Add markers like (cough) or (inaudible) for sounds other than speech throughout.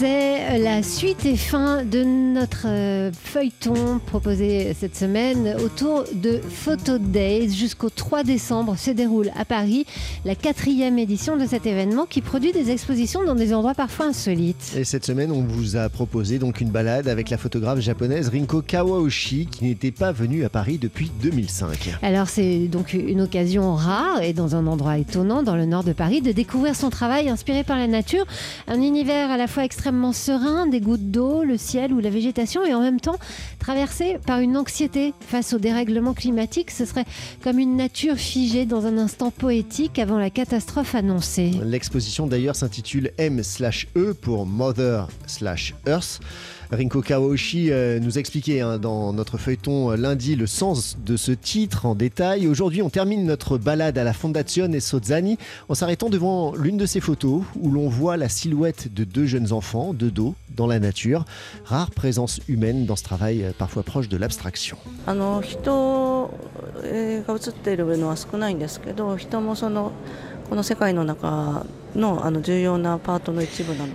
C'est la suite et fin de notre euh, feuilleton proposé cette semaine autour de Photo Days. Jusqu'au 3 décembre se déroule à Paris la quatrième édition de cet événement qui produit des expositions dans des endroits parfois insolites. Et cette semaine, on vous a proposé donc une balade avec la photographe japonaise Rinko Kawaoshi qui n'était pas venue à Paris depuis 2005. Alors c'est donc une occasion rare et dans un endroit étonnant dans le nord de Paris de découvrir son travail inspiré par la nature, un univers à la fois extrêmement serein, des gouttes d'eau, le ciel ou la végétation, et en même temps traversé par une anxiété face au dérèglement climatique. Ce serait comme une nature figée dans un instant poétique avant la catastrophe annoncée. L'exposition d'ailleurs s'intitule M/E pour Mother Earth. Rinko Kawaoshi euh, nous expliquait hein, dans notre feuilleton euh, lundi le sens de ce titre en détail. Aujourd'hui, on termine notre balade à la Fondazione Sozzani en s'arrêtant devant l'une de ces photos où l'on voit la silhouette de deux jeunes enfants de dos dans la nature. Rare présence humaine dans ce travail euh, parfois proche de l'abstraction.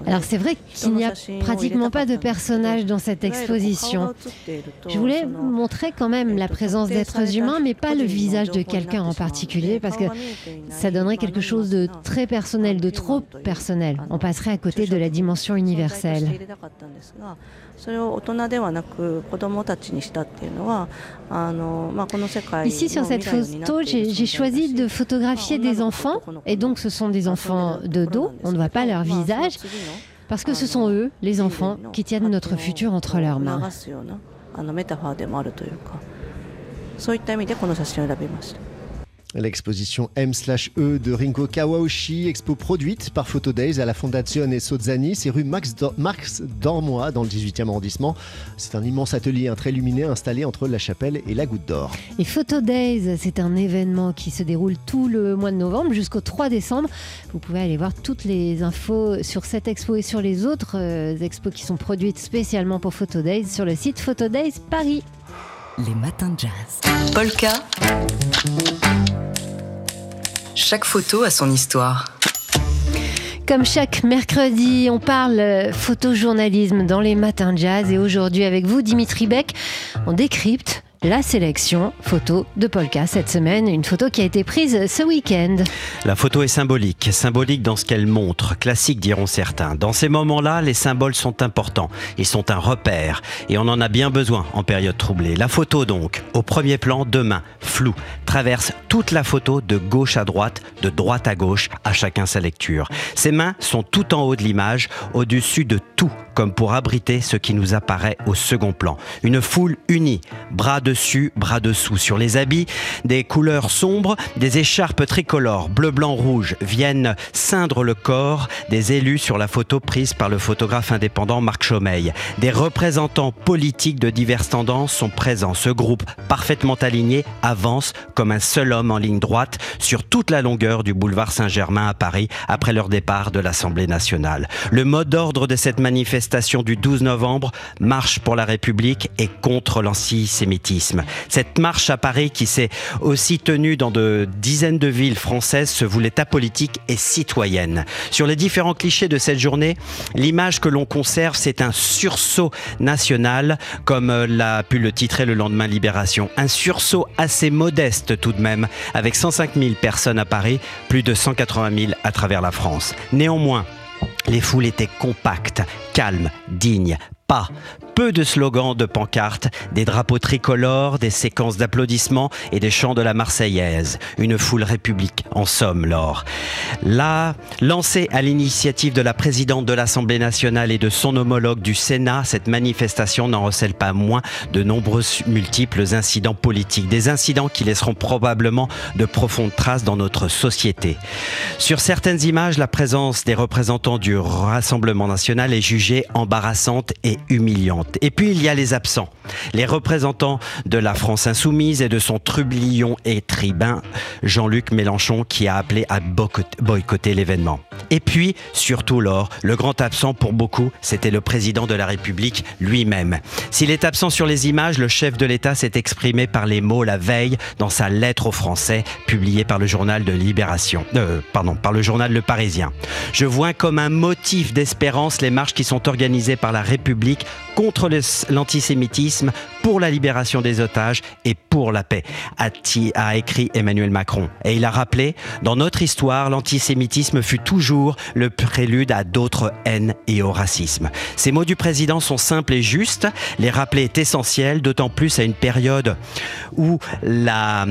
Alors c'est vrai qu'il n'y a pratiquement pas de personnages dans cette exposition. Je voulais montrer quand même la présence d'êtres humains, mais pas le visage de quelqu'un en particulier, parce que ça donnerait quelque chose de très personnel, de trop personnel. On passerait à côté de la dimension universelle. Ici sur cette photo, j'ai choisi de photographier des enfants, et donc ce sont des enfants de on ne voit pas leur visage, parce que ce sont eux, les enfants, qui tiennent notre futur entre leurs mains. L'exposition M/E de Rinko Kawaoshi, expo produite par Photo Days à la Fondazione Sozzani, c'est rue Max, Dormois dans le 18e arrondissement. C'est un immense atelier un très luminé installé entre la chapelle et la Goutte d'Or. Et Photo Days, c'est un événement qui se déroule tout le mois de novembre jusqu'au 3 décembre. Vous pouvez aller voir toutes les infos sur cette expo et sur les autres euh, expos qui sont produites spécialement pour Photo Days sur le site Photo Days Paris. Les matins de jazz. Polka. Chaque photo a son histoire. Comme chaque mercredi, on parle photojournalisme dans les matins de jazz et aujourd'hui avec vous, Dimitri Beck, on décrypte la sélection photo de Polka cette semaine, une photo qui a été prise ce week-end. La photo est symbolique, symbolique dans ce qu'elle montre, classique diront certains. Dans ces moments-là, les symboles sont importants, ils sont un repère et on en a bien besoin en période troublée. La photo donc, au premier plan, demain, flou, traverse toute la photo de gauche à droite, de droite à gauche, à chacun sa lecture. Ses mains sont tout en haut de l'image, au-dessus de tout, comme pour abriter ce qui nous apparaît au second plan. Une foule unie, bras de dessus, bras dessous. Sur les habits, des couleurs sombres, des écharpes tricolores, bleu, blanc, rouge, viennent ceindre le corps des élus sur la photo prise par le photographe indépendant Marc Chaumeil. Des représentants politiques de diverses tendances sont présents. Ce groupe, parfaitement aligné, avance comme un seul homme en ligne droite sur toute la longueur du boulevard Saint-Germain à Paris après leur départ de l'Assemblée nationale. Le mot d'ordre de cette manifestation du 12 novembre, marche pour la République et contre l'antisémitisme. Cette marche à Paris qui s'est aussi tenue dans de dizaines de villes françaises se voulait apolitique et citoyenne. Sur les différents clichés de cette journée, l'image que l'on conserve, c'est un sursaut national, comme euh, l'a pu le titrer le lendemain Libération. Un sursaut assez modeste tout de même, avec 105 000 personnes à Paris, plus de 180 000 à travers la France. Néanmoins, les foules étaient compactes, calmes, dignes, pas peu de slogans, de pancartes, des drapeaux tricolores, des séquences d'applaudissements et des chants de la Marseillaise. Une foule république, en somme, Laure. Là, lancée à l'initiative de la présidente de l'Assemblée nationale et de son homologue du Sénat, cette manifestation n'en recèle pas moins de nombreux multiples incidents politiques. Des incidents qui laisseront probablement de profondes traces dans notre société. Sur certaines images, la présence des représentants du Rassemblement national est jugée embarrassante et humiliante Et puis il y a les absents, les représentants de la France insoumise et de son trublion et tribun Jean-Luc Mélenchon qui a appelé à boycotter l'événement. Et puis, surtout Laure, le grand absent pour beaucoup, c'était le président de la République lui-même. S'il est absent sur les images, le chef de l'État s'est exprimé par les mots la veille dans sa lettre aux Français publiée par le journal de Libération, euh, pardon, par le journal Le Parisien. Je vois comme un motif d'espérance les marches qui sont organisées par la République contre l'antisémitisme, pour la libération des otages et pour la paix, a, écrit Emmanuel Macron. Et il a rappelé, dans notre histoire, l'antisémitisme fut toujours le prélude à d'autres haines et au racisme. Ces mots du président sont simples et justes. Les rappeler est essentiel, d'autant plus à une période où la,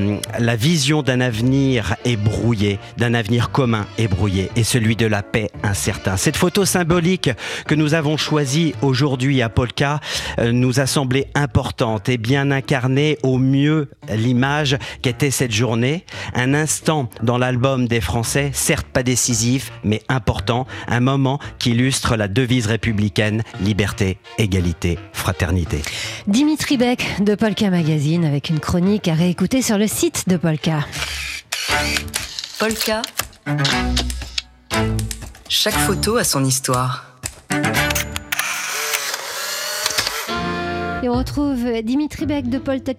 vision d'un avenir est brouillée, d'un avenir commun est brouillée, et celui de la paix incertain. Cette photo symbolique que nous avons choisie aujourd'hui à Polka euh, nous a semblé importante et bien incarner au mieux l'image qu'était cette journée. Un instant dans l'album des Français, certes pas décisif, mais important, un moment qui illustre la devise républicaine liberté, égalité, fraternité. Dimitri Beck de Polka Magazine avec une chronique à réécouter sur le site de Polka. Polka. Chaque photo a son histoire. On retrouve Dimitri Beck de Polka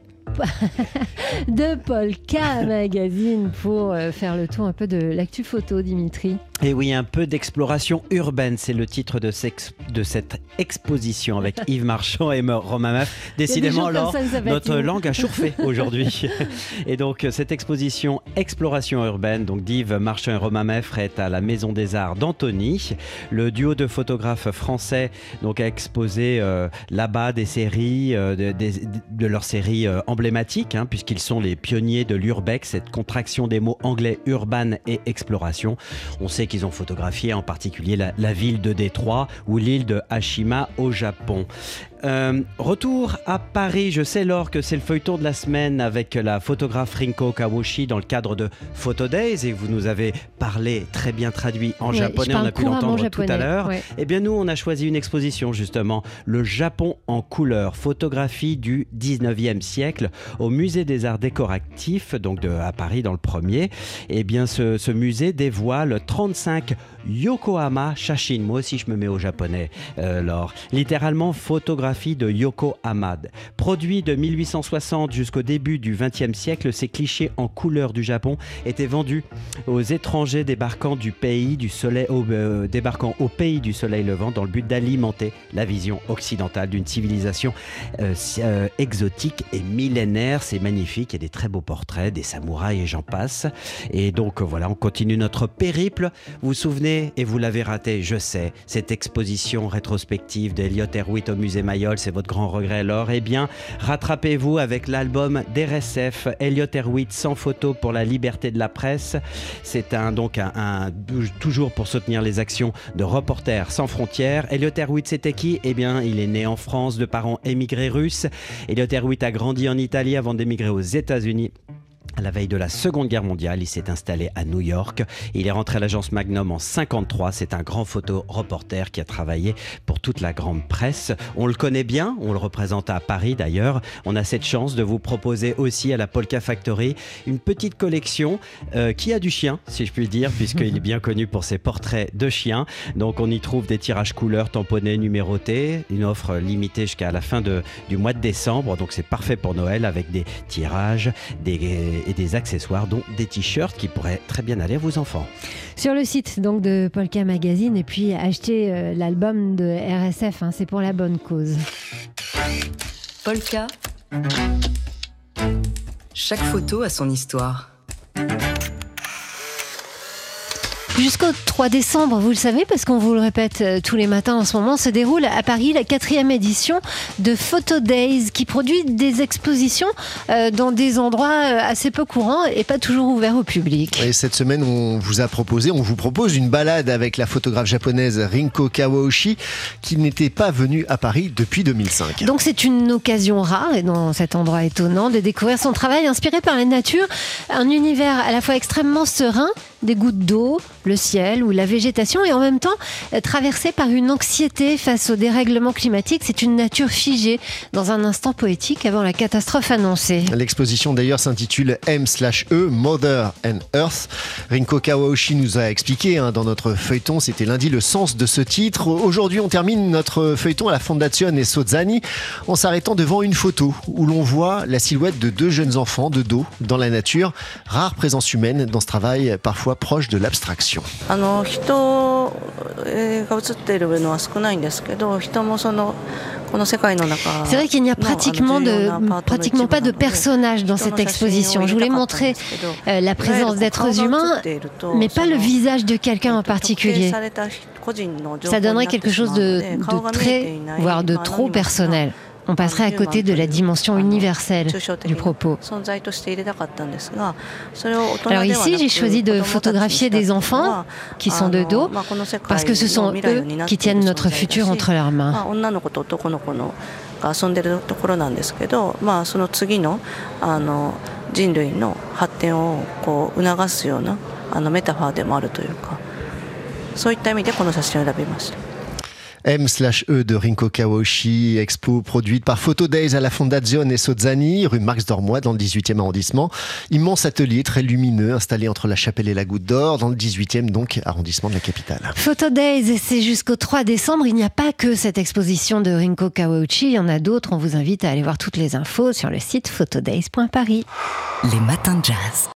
(laughs) Magazine pour euh, faire le tour un peu de l'actu photo, Dimitri. Et oui, un peu d'exploration urbaine, c'est le titre de, de, cette exposition avec (laughs) Yves Marchand et Romain Meuf. Décidément, alors, notre langue a chauffé aujourd'hui. (laughs) et donc, cette exposition Exploration urbaine, donc d'Yves Marchand et Romain Meuf, est à la Maison des Arts d'Antony. Le duo de photographes français donc, a exposé euh, là-bas des séries, euh, de, de, leurs séries euh, emblématiques, hein, puisqu'ils sont les pionniers de l'urbex, cette contraction des mots anglais urban et exploration. On sait ont photographié en particulier la, la ville de Détroit ou l'île de Hashima au Japon. Euh, retour à Paris, je sais Laure que c'est le feuilleton de la semaine avec la photographe Rinko Kawashi dans le cadre de Photo Days et vous nous avez parlé très bien traduit en japonais, on a pu l'entendre tout à l'heure. Eh bien nous on a choisi une exposition justement, le Japon en couleur, photographie du 19e siècle au musée des arts décoratifs, donc de, à Paris dans le premier. Eh bien ce, ce musée dévoile 35 Yokohama Shashin. Moi aussi je me mets au japonais, euh, Laure. Littéralement photographie de Yoko Hamad. Produit de 1860 jusqu'au début du XXe siècle, ces clichés en couleur du Japon étaient vendus aux étrangers débarquant du pays du soleil, au, euh, débarquant au pays du soleil levant dans le but d'alimenter la vision occidentale d'une civilisation euh, euh, exotique et millénaire. C'est magnifique, il y a des très beaux portraits, des samouraïs et j'en passe. Et donc voilà, on continue notre périple. Vous vous souvenez, et vous l'avez raté, je sais, cette exposition rétrospective d'Eliot Erwitt au musée Maillot c'est votre grand regret alors Eh bien, rattrapez-vous avec l'album d'RSF, Elliot Erwitt sans photo pour la liberté de la presse. C'est un, donc un, toujours pour soutenir les actions de Reporters sans frontières. Elliot Erwitt, c'était qui? Eh bien, il est né en France de parents émigrés russes. Elliot Erwitt a grandi en Italie avant d'émigrer aux États-Unis. À la veille de la Seconde Guerre mondiale, il s'est installé à New York. Il est rentré à l'agence Magnum en 53. C'est un grand photo-reporter qui a travaillé pour toute la grande presse. On le connaît bien, on le représente à Paris d'ailleurs. On a cette chance de vous proposer aussi à la Polka Factory une petite collection euh, qui a du chien, si je puis dire, puisqu'il est bien connu pour ses portraits de chiens. Donc on y trouve des tirages couleurs tamponnés, numérotés, une offre limitée jusqu'à la fin de, du mois de décembre. Donc c'est parfait pour Noël avec des tirages, des et des accessoires, dont des t-shirts qui pourraient très bien aller à vos enfants. Sur le site donc de Polka Magazine et puis acheter euh, l'album de RSF, hein, c'est pour la bonne cause. Polka. Chaque photo a son histoire. Jusqu'au 3 décembre, vous le savez, parce qu'on vous le répète euh, tous les matins en ce moment, se déroule à Paris la quatrième édition de Photo Days, qui produit des expositions euh, dans des endroits euh, assez peu courants et pas toujours ouverts au public. Et cette semaine, on vous a proposé, on vous propose une balade avec la photographe japonaise Rinko Kawaoshi, qui n'était pas venue à Paris depuis 2005. Donc c'est une occasion rare, et dans cet endroit étonnant, de découvrir son travail inspiré par la nature, un univers à la fois extrêmement serein des gouttes d'eau, le ciel ou la végétation, et en même temps euh, traversée par une anxiété face au dérèglement climatique. C'est une nature figée dans un instant poétique avant la catastrophe annoncée. L'exposition d'ailleurs s'intitule M/E, Mother and Earth. Rinko Kawaoshi nous a expliqué hein, dans notre feuilleton, c'était lundi, le sens de ce titre. Aujourd'hui, on termine notre feuilleton à la Fondazione Sozzani en s'arrêtant devant une photo où l'on voit la silhouette de deux jeunes enfants de dos dans la nature. Rare présence humaine dans ce travail parfois proche de l'abstraction. Ah C'est vrai qu'il n'y a pratiquement, pratiquement pas de personnages dans cette exposition. Je voulais montrer la présence d'êtres humains, mais pas le visage de quelqu'un en particulier. Ça donnerait quelque chose de très, voire de trop personnel On passerait à côté de la dimension universelle du propos. Alors ici, j'ai choisi de photographier des enfants qui sont de dos parce que ce sont eux qui tiennent notre futur entre leurs mains. まあ女の子と男の子のが遊んでるところなんですけど、まあ、その次のあの人類の発展をこう促すようなあのメタファーでもあるというかそういった意味でこの写真を選びました。 M/E de Rinko Kawaoshi, expo produite par Photo Days à la Fondazione Sozzani, rue Marx d'Ormois dans le 18e arrondissement. Immense atelier très lumineux installé entre la chapelle et la goutte d'or dans le 18e donc arrondissement de la capitale. Photo Days, c'est jusqu'au 3 décembre. Il n'y a pas que cette exposition de Rinko Kawauchi, il y en a d'autres. On vous invite à aller voir toutes les infos sur le site photodays.paris. Les matins de jazz.